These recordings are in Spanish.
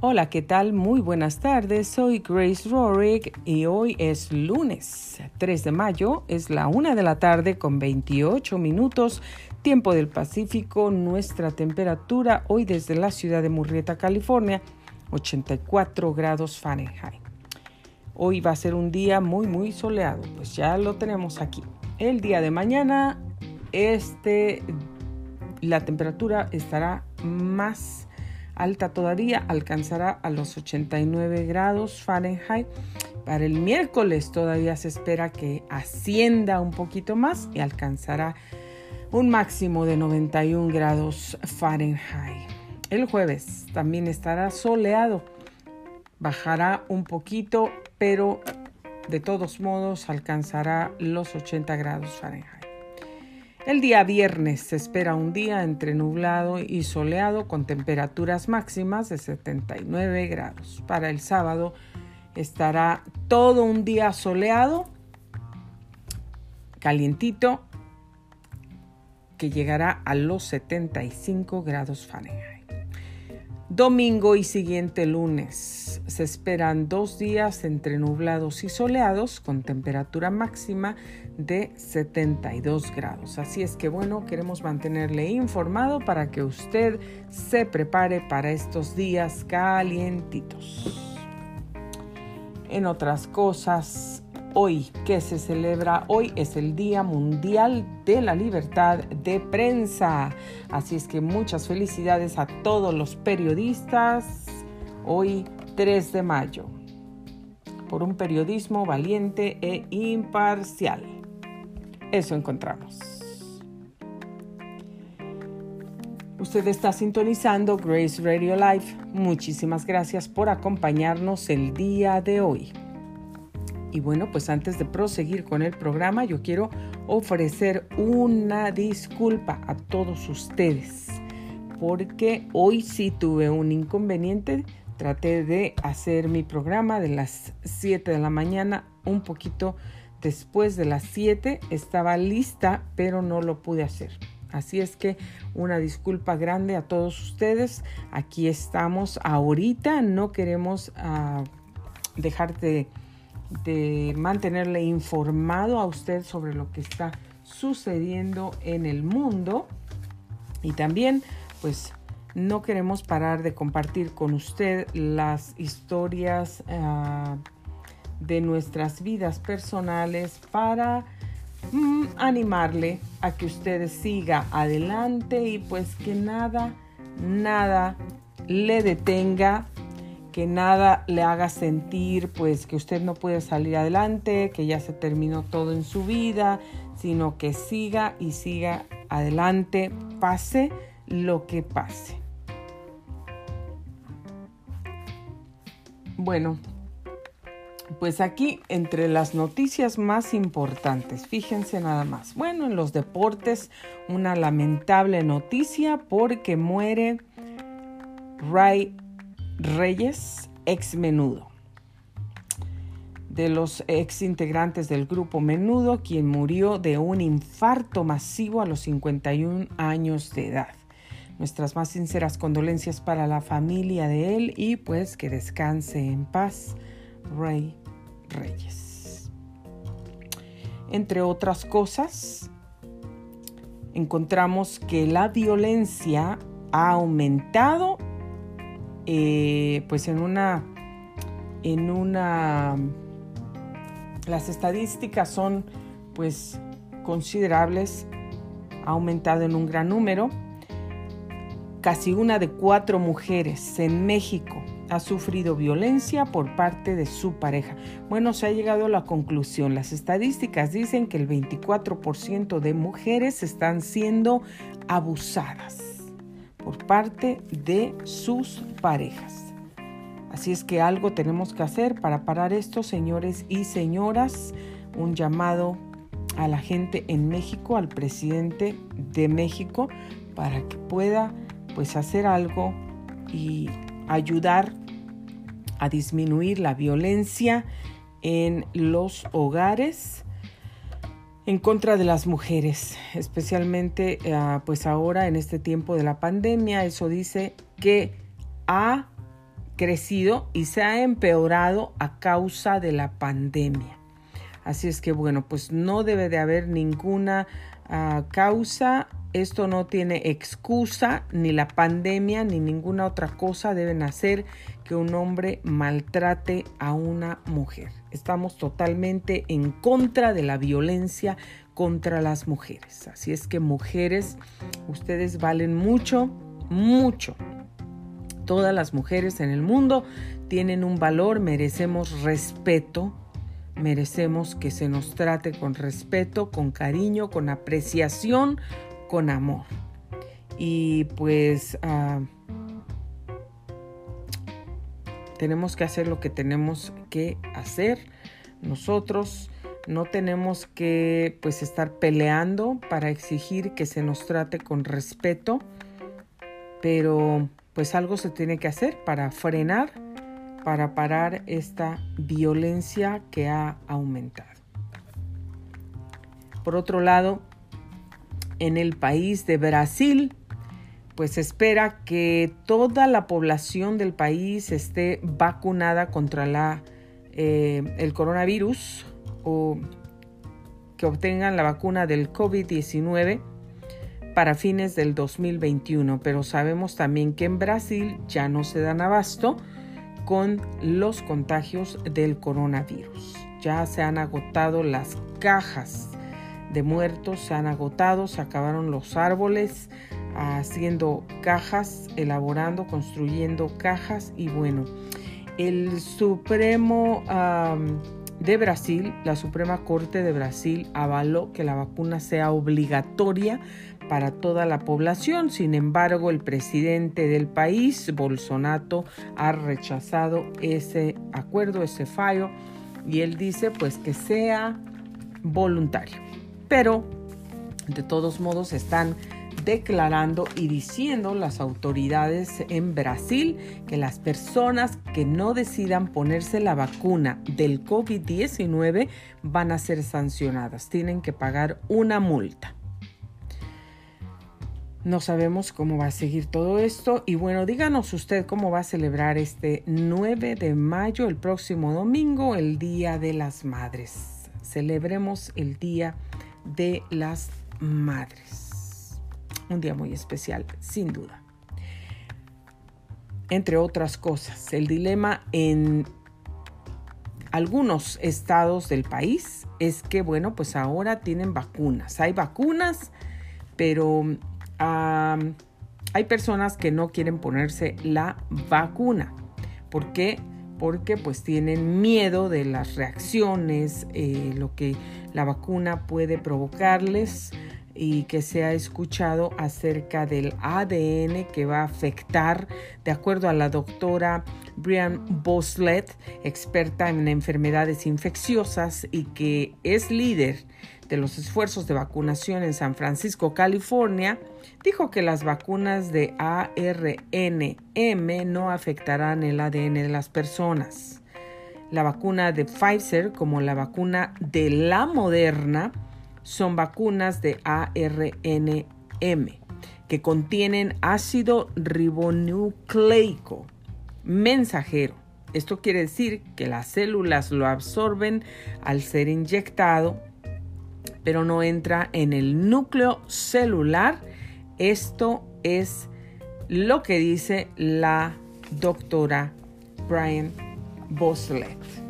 Hola, ¿qué tal? Muy buenas tardes. Soy Grace Rorick y hoy es lunes 3 de mayo. Es la una de la tarde con 28 minutos, tiempo del Pacífico. Nuestra temperatura hoy desde la ciudad de Murrieta, California, 84 grados Fahrenheit. Hoy va a ser un día muy, muy soleado, pues ya lo tenemos aquí. El día de mañana, este, la temperatura estará más alta todavía, alcanzará a los 89 grados Fahrenheit. Para el miércoles todavía se espera que ascienda un poquito más y alcanzará un máximo de 91 grados Fahrenheit. El jueves también estará soleado, bajará un poquito, pero de todos modos alcanzará los 80 grados Fahrenheit. El día viernes se espera un día entre nublado y soleado con temperaturas máximas de 79 grados. Para el sábado estará todo un día soleado, calientito, que llegará a los 75 grados Fahrenheit. Domingo y siguiente lunes se esperan dos días entre nublados y soleados con temperatura máxima de 72 grados. Así es que bueno, queremos mantenerle informado para que usted se prepare para estos días calientitos. En otras cosas, hoy que se celebra, hoy es el Día Mundial de la Libertad de Prensa. Así es que muchas felicidades a todos los periodistas. Hoy 3 de mayo. Por un periodismo valiente e imparcial. Eso encontramos. Usted está sintonizando Grace Radio Live. Muchísimas gracias por acompañarnos el día de hoy. Y bueno, pues antes de proseguir con el programa, yo quiero ofrecer una disculpa a todos ustedes, porque hoy sí tuve un inconveniente. Traté de hacer mi programa de las 7 de la mañana, un poquito después de las 7. Estaba lista, pero no lo pude hacer. Así es que una disculpa grande a todos ustedes. Aquí estamos ahorita. No queremos uh, dejar de de mantenerle informado a usted sobre lo que está sucediendo en el mundo. Y también pues no queremos parar de compartir con usted las historias uh, de nuestras vidas personales para mm, animarle a que usted siga adelante y pues que nada, nada le detenga que nada le haga sentir pues que usted no puede salir adelante, que ya se terminó todo en su vida, sino que siga y siga adelante, pase lo que pase. Bueno, pues aquí entre las noticias más importantes, fíjense nada más. Bueno, en los deportes, una lamentable noticia porque muere Ray Reyes, ex Menudo. De los ex integrantes del grupo Menudo, quien murió de un infarto masivo a los 51 años de edad. Nuestras más sinceras condolencias para la familia de él y pues que descanse en paz, Rey Reyes. Entre otras cosas, encontramos que la violencia ha aumentado eh, pues en una, en una, las estadísticas son pues considerables, ha aumentado en un gran número. Casi una de cuatro mujeres en México ha sufrido violencia por parte de su pareja. Bueno, se ha llegado a la conclusión. Las estadísticas dicen que el 24% de mujeres están siendo abusadas por parte de sus parejas. Así es que algo tenemos que hacer para parar esto, señores y señoras. Un llamado a la gente en México, al presidente de México, para que pueda pues hacer algo y ayudar a disminuir la violencia en los hogares en contra de las mujeres, especialmente pues ahora en este tiempo de la pandemia. Eso dice que ha crecido y se ha empeorado a causa de la pandemia. Así es que bueno, pues no debe de haber ninguna ah, causa esto no tiene excusa, ni la pandemia, ni ninguna otra cosa deben hacer que un hombre maltrate a una mujer. Estamos totalmente en contra de la violencia contra las mujeres. Así es que mujeres, ustedes valen mucho, mucho. Todas las mujeres en el mundo tienen un valor, merecemos respeto, merecemos que se nos trate con respeto, con cariño, con apreciación, con amor. Y pues ah, tenemos que hacer lo que tenemos que hacer. Nosotros no tenemos que pues estar peleando para exigir que se nos trate con respeto, pero pues algo se tiene que hacer para frenar, para parar esta violencia que ha aumentado. Por otro lado, en el país de Brasil, pues espera que toda la población del país esté vacunada contra la, eh, el coronavirus o que obtengan la vacuna del COVID-19 para fines del 2021. Pero sabemos también que en Brasil ya no se dan abasto con los contagios del coronavirus. Ya se han agotado las cajas de muertos se han agotado, se acabaron los árboles haciendo cajas, elaborando, construyendo cajas y bueno, el Supremo de Brasil, la Suprema Corte de Brasil avaló que la vacuna sea obligatoria para toda la población. Sin embargo, el presidente del país, Bolsonaro, ha rechazado ese acuerdo, ese fallo, y él dice pues que sea voluntario pero de todos modos están declarando y diciendo las autoridades en Brasil que las personas que no decidan ponerse la vacuna del COVID-19 van a ser sancionadas, tienen que pagar una multa. No sabemos cómo va a seguir todo esto y bueno, díganos usted cómo va a celebrar este 9 de mayo, el próximo domingo, el Día de las Madres. Celebremos el Día de las Madres. Un día muy especial, sin duda. Entre otras cosas, el dilema en algunos estados del país es que, bueno, pues ahora tienen vacunas. Hay vacunas, pero hay personas que no quieren ponerse la vacuna. ¿Por qué? Porque pues tienen miedo de las reacciones, eh, lo que la vacuna puede provocarles y que se ha escuchado acerca del ADN que va a afectar, de acuerdo a la doctora Brian Boslet, experta en enfermedades infecciosas y que es líder de los esfuerzos de vacunación en San Francisco, California, dijo que las vacunas de ARNM no afectarán el ADN de las personas. La vacuna de Pfizer como la vacuna de la Moderna son vacunas de ARNM que contienen ácido ribonucleico mensajero. Esto quiere decir que las células lo absorben al ser inyectado, pero no entra en el núcleo celular. Esto es lo que dice la doctora Brian Boslet.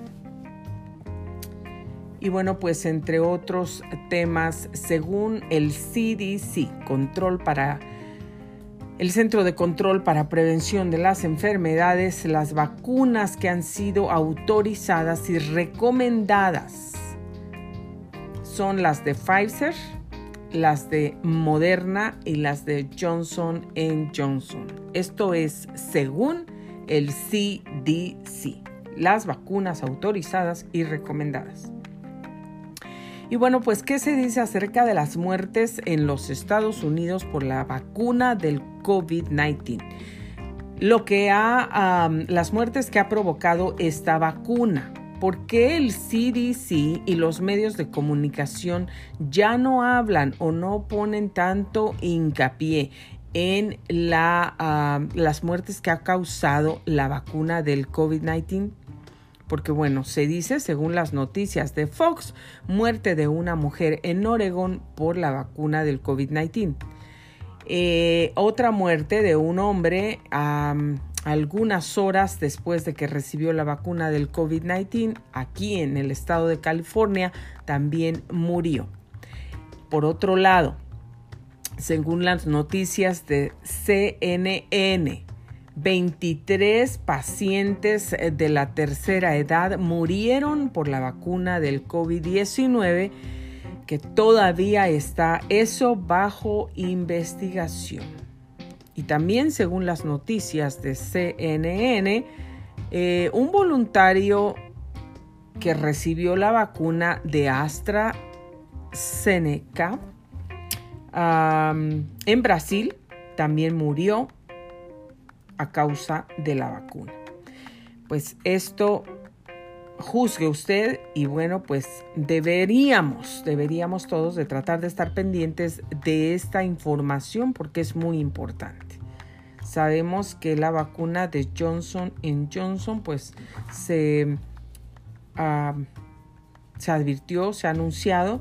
Y bueno, pues entre otros temas, según el CDC, control para el Centro de Control para Prevención de las Enfermedades, las vacunas que han sido autorizadas y recomendadas son las de Pfizer, las de Moderna y las de Johnson Johnson. Esto es según el CDC las vacunas autorizadas y recomendadas. Y bueno, pues, ¿qué se dice acerca de las muertes en los Estados Unidos por la vacuna del COVID-19? Lo que ha, las muertes que ha provocado esta vacuna. ¿Por qué el CDC y los medios de comunicación ya no hablan o no ponen tanto hincapié en la, las muertes que ha causado la vacuna del COVID-19 porque bueno, se dice, según las noticias de Fox, muerte de una mujer en Oregón por la vacuna del COVID-19. Eh, otra muerte de un hombre algunas horas después de que recibió la vacuna del COVID-19 aquí en el estado de California también murió. Por otro lado, según las noticias de CNN, 23 pacientes eh, de la tercera edad murieron por la vacuna del COVID-19 que todavía está eso bajo investigación. Y también según las noticias de CNN, eh, un voluntario que recibió la vacuna de AstraZeneca en Brasil también murió a causa de la vacuna. Pues esto juzgue usted y bueno, pues deberíamos, deberíamos todos de tratar de estar pendientes de esta información porque es muy importante. Sabemos que la vacuna de Johnson Johnson pues se, ah, se advirtió, se ha anunciado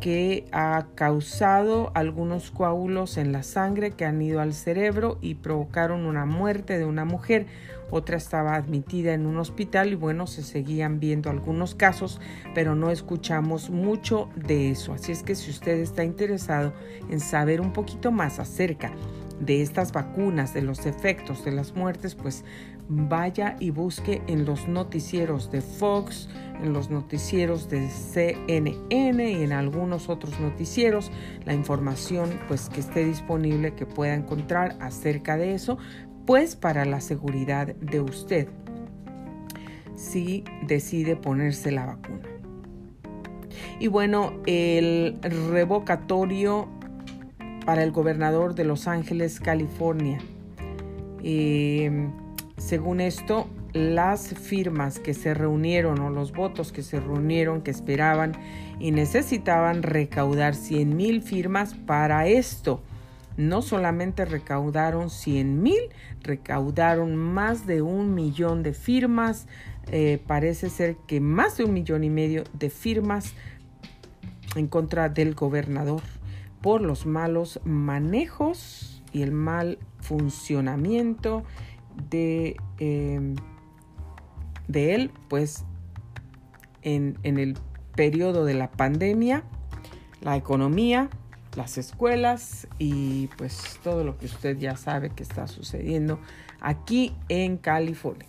que ha causado algunos coágulos en la sangre que han ido al cerebro y provocaron una muerte de una mujer. Otra estaba admitida en un hospital y bueno, se seguían viendo algunos casos, pero no escuchamos mucho de eso. Así es que si usted está interesado en saber un poquito más acerca de estas vacunas, de los efectos de las muertes, pues vaya y busque en los noticieros de Fox, en los noticieros de CNN y en algunos otros noticieros la información pues que esté disponible que pueda encontrar acerca de eso, pues para la seguridad de usted si decide ponerse la vacuna. Y bueno, el revocatorio para el gobernador de Los Ángeles, California. Eh, según esto, las firmas que se reunieron o los votos que se reunieron, que esperaban y necesitaban recaudar 100 mil firmas para esto. No solamente recaudaron 100 mil, recaudaron más de un millón de firmas. Eh, parece ser que más de un millón y medio de firmas en contra del gobernador por los malos manejos y el mal funcionamiento de, em, de él, pues en, en el periodo de la pandemia, la economía, las escuelas y pues todo lo que usted ya sabe que está sucediendo aquí en California.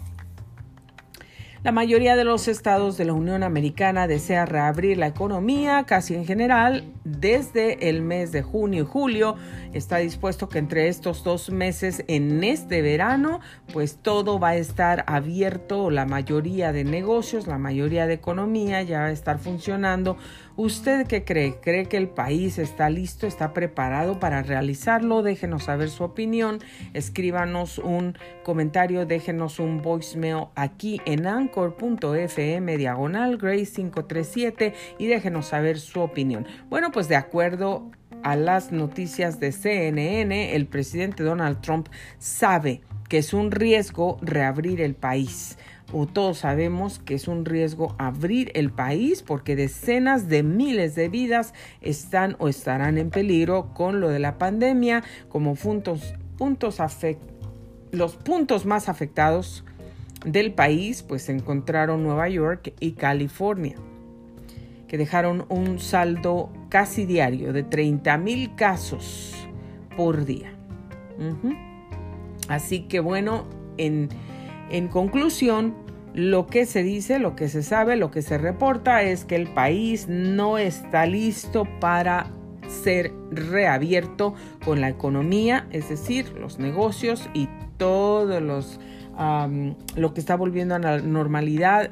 La mayoría de los estados de la Unión Americana desea reabrir la economía casi en general desde el mes de junio y julio. Está dispuesto que entre estos dos meses en este verano, pues todo va a estar abierto, la mayoría de negocios, la mayoría de economía ya va a estar funcionando ¿Usted qué cree? ¿Cree que el país está listo, está preparado para realizarlo? Déjenos saber su opinión, escríbanos un comentario, déjenos un voicemail aquí en anchor.fm diagonal Grace 537 y déjenos saber su opinión. Bueno, pues de acuerdo a las noticias de CNN, el presidente Donald Trump sabe que es un riesgo reabrir el país o todos sabemos que es un riesgo abrir el país porque decenas de miles de vidas están o estarán en peligro con lo de la pandemia como puntos, puntos los puntos más afectados del país pues se encontraron Nueva York y California que dejaron un saldo casi diario de 30 mil casos por día. Así que bueno, en en conclusión, lo que se dice, lo que se sabe, lo que se reporta es que el país no está listo para ser reabierto con la economía, es decir, los negocios y todo los, lo que está volviendo a la normalidad,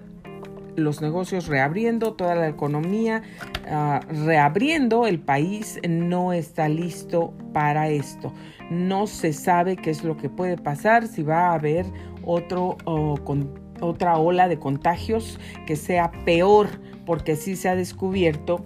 los negocios reabriendo, toda la economía ah, reabriendo, el país no está listo para esto. No se sabe qué es lo que puede pasar, si va a haber otro, otra ola de contagios que sea peor, porque sí se ha descubierto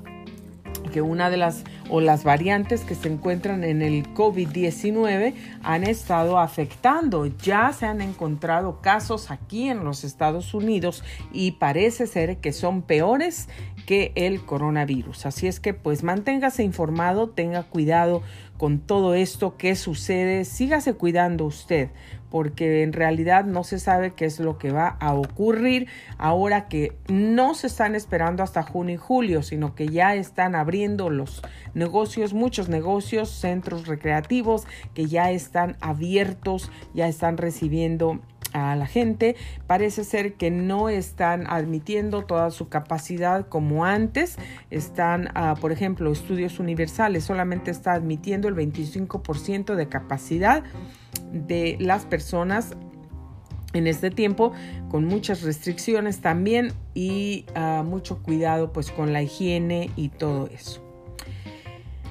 que una de las o las variantes que se encuentran en el COVID-19 han estado afectando. Ya se han encontrado casos aquí en los Estados Unidos y parece ser que son peores que el coronavirus. Así es que pues manténgase informado, tenga cuidado con todo esto que sucede, sígase cuidando usted, porque en realidad no se sabe qué es lo que va a ocurrir ahora que no se están esperando hasta junio y julio, sino que ya están abriendo los negocios, muchos negocios, centros recreativos que ya están abiertos, ya están recibiendo a la gente. Parece ser que no están admitiendo toda su capacidad como antes. Están, ah, por ejemplo, estudios universales, solamente está admitiendo el 25% de capacidad de las personas en este tiempo con muchas restricciones también y ah, mucho cuidado pues con la higiene y todo eso.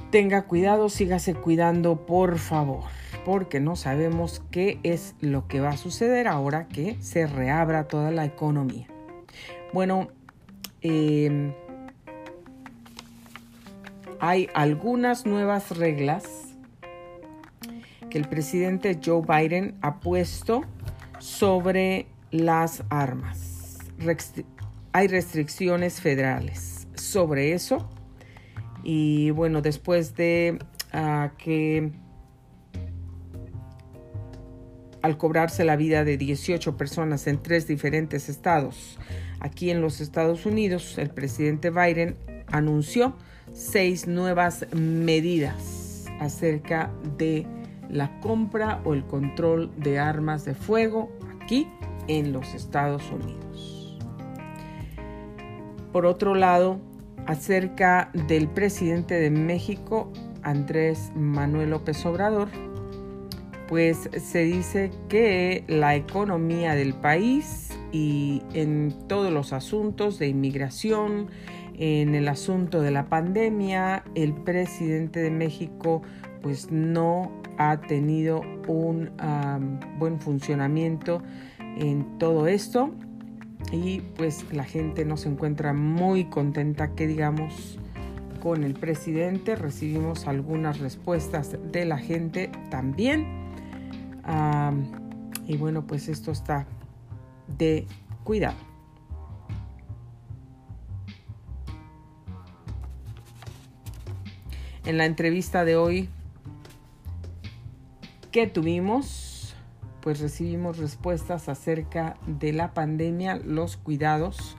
Tenga cuidado, sígase cuidando por favor porque no sabemos qué es lo que va a suceder ahora que se reabra toda la economía. Bueno, em, hay algunas nuevas reglas que el presidente Joe Biden ha puesto sobre las armas. hay restricciones federales sobre eso. Y bueno, después de ah, que al cobrarse la vida de 18 personas en tres diferentes estados. Aquí en los Estados Unidos, el presidente Biden anunció seis nuevas medidas acerca de la compra o el control de armas de fuego aquí en los Estados Unidos. Por otro lado, acerca del presidente de México, Andrés Manuel López Obrador, pues se dice que la economía del país y en todos los asuntos de inmigración, en el asunto de la pandemia, el presidente de México pues no ha tenido un buen funcionamiento en todo esto. Y pues la gente no se encuentra muy contenta que digamos con el presidente. Recibimos algunas respuestas de la gente también. Y bueno, pues esto está de cuidado. En la entrevista de hoy que tuvimos, pues recibimos respuestas acerca de la pandemia, los cuidados,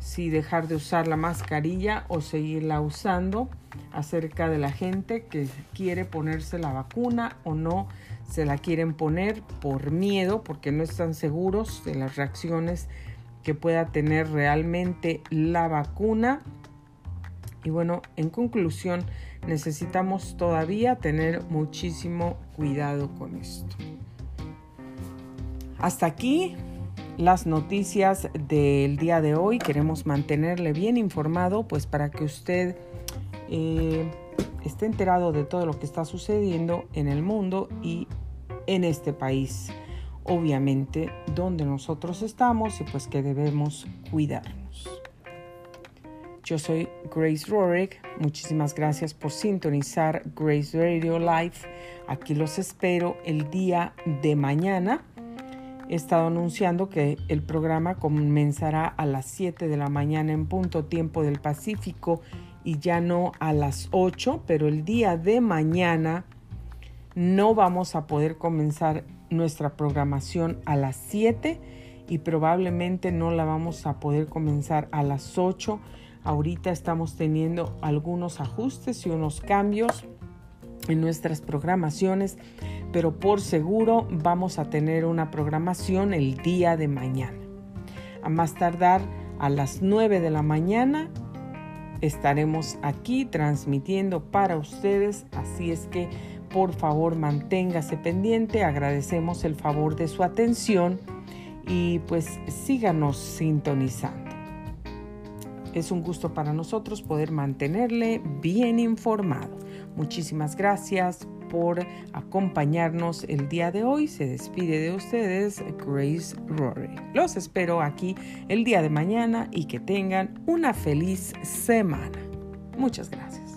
si dejar de usar la mascarilla o seguirla usando, acerca de la gente que quiere ponerse la vacuna o no se la quieren poner por miedo, porque no están seguros de las reacciones que pueda tener realmente la vacuna. Y bueno, en conclusión, necesitamos todavía tener muchísimo cuidado con esto. Hasta aquí las noticias del día de hoy. Queremos mantenerle bien informado, pues para que usted eh, esté enterado de todo lo que está sucediendo en el mundo y en este país, obviamente donde nosotros estamos y pues que debemos cuidarnos. Yo soy Grace Rorick, muchísimas gracias por sintonizar Grace Radio Live. Aquí los espero el día de mañana. He estado anunciando que el programa comenzará a las 7 de la mañana en punto tiempo del Pacífico y ya no a las 8, pero el día de mañana no vamos a poder comenzar nuestra programación a las 7 y probablemente no la vamos a poder comenzar a las 8. Ahorita estamos teniendo algunos ajustes y unos cambios en nuestras programaciones, pero por seguro vamos a tener una programación el día de mañana. A más tardar a las 9 de la mañana estaremos aquí transmitiendo para ustedes, así es que por favor manténgase pendiente, agradecemos el favor de su atención y pues síganos sintonizando. Es un gusto para nosotros poder mantenerle bien informado. Muchísimas gracias por acompañarnos el día de hoy. Se despide de ustedes Grace Rory. Los espero aquí el día de mañana y que tengan una feliz semana. Muchas gracias.